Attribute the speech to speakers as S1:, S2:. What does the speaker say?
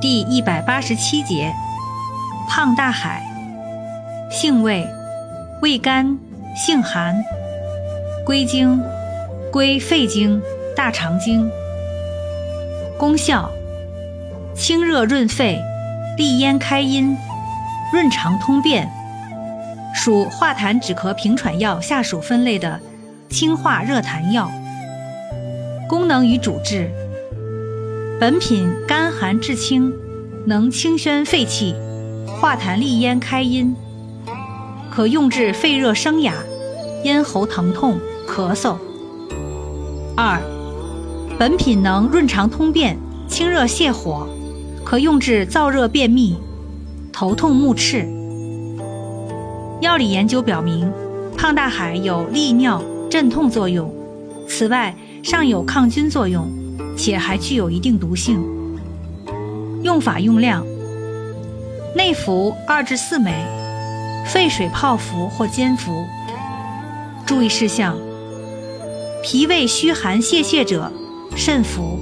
S1: 第一百八十七节，胖大海，性味，味甘，性寒，归经，归肺经、大肠经。功效，清热润肺，利咽开阴，润肠通便，属化痰止咳平喘药下属分类的清化热痰药。功能与主治。本品甘寒治清，能清宣肺气，化痰利咽开阴，可用治肺热生哑、咽喉疼痛、咳嗽。二，本品能润肠通便、清热泻火，可用治燥热便秘、头痛目赤。药理研究表明，胖大海有利尿、镇痛作用，此外尚有抗菌作用。且还具有一定毒性。用法用量：内服二至四枚，沸水泡服或煎服。注意事项：脾胃虚寒泄泻者慎服。